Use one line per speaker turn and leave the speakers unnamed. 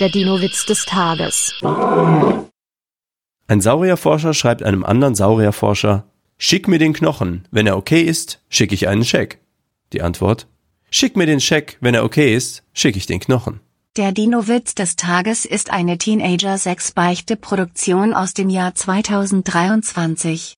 Der Dino-Witz des Tages.
Ein Saurierforscher schreibt einem anderen Saurierforscher, Schick mir den Knochen, wenn er okay ist, schicke ich einen Scheck. Die Antwort, Schick mir den Scheck, wenn er okay ist, schicke ich den Knochen.
Der Dino-Witz des Tages ist eine Teenager-6-Beichte-Produktion aus dem Jahr 2023.